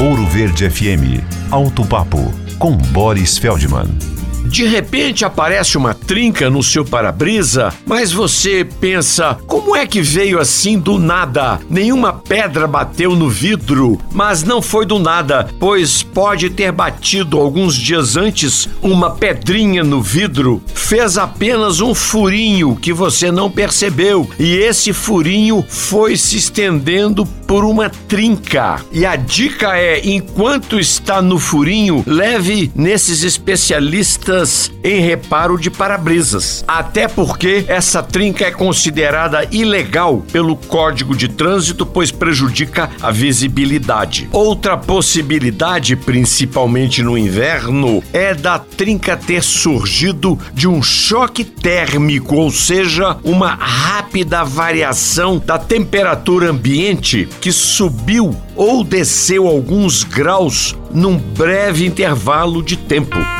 Ouro Verde FM. Alto Papo com Boris Feldman. De repente aparece uma trinca no seu para-brisa, mas você pensa: como é que veio assim do nada? Nenhuma pedra bateu no vidro, mas não foi do nada, pois pode ter batido alguns dias antes uma pedrinha no vidro, fez apenas um furinho que você não percebeu, e esse furinho foi se estendendo por uma trinca. E a dica é: enquanto está no furinho, leve nesses especialistas em reparo de para-brisas. Até porque essa trinca é considerada ilegal pelo Código de Trânsito, pois prejudica a visibilidade. Outra possibilidade, principalmente no inverno, é da trinca ter surgido de um choque térmico, ou seja, uma rápida variação da temperatura ambiente que subiu ou desceu alguns graus num breve intervalo de tempo.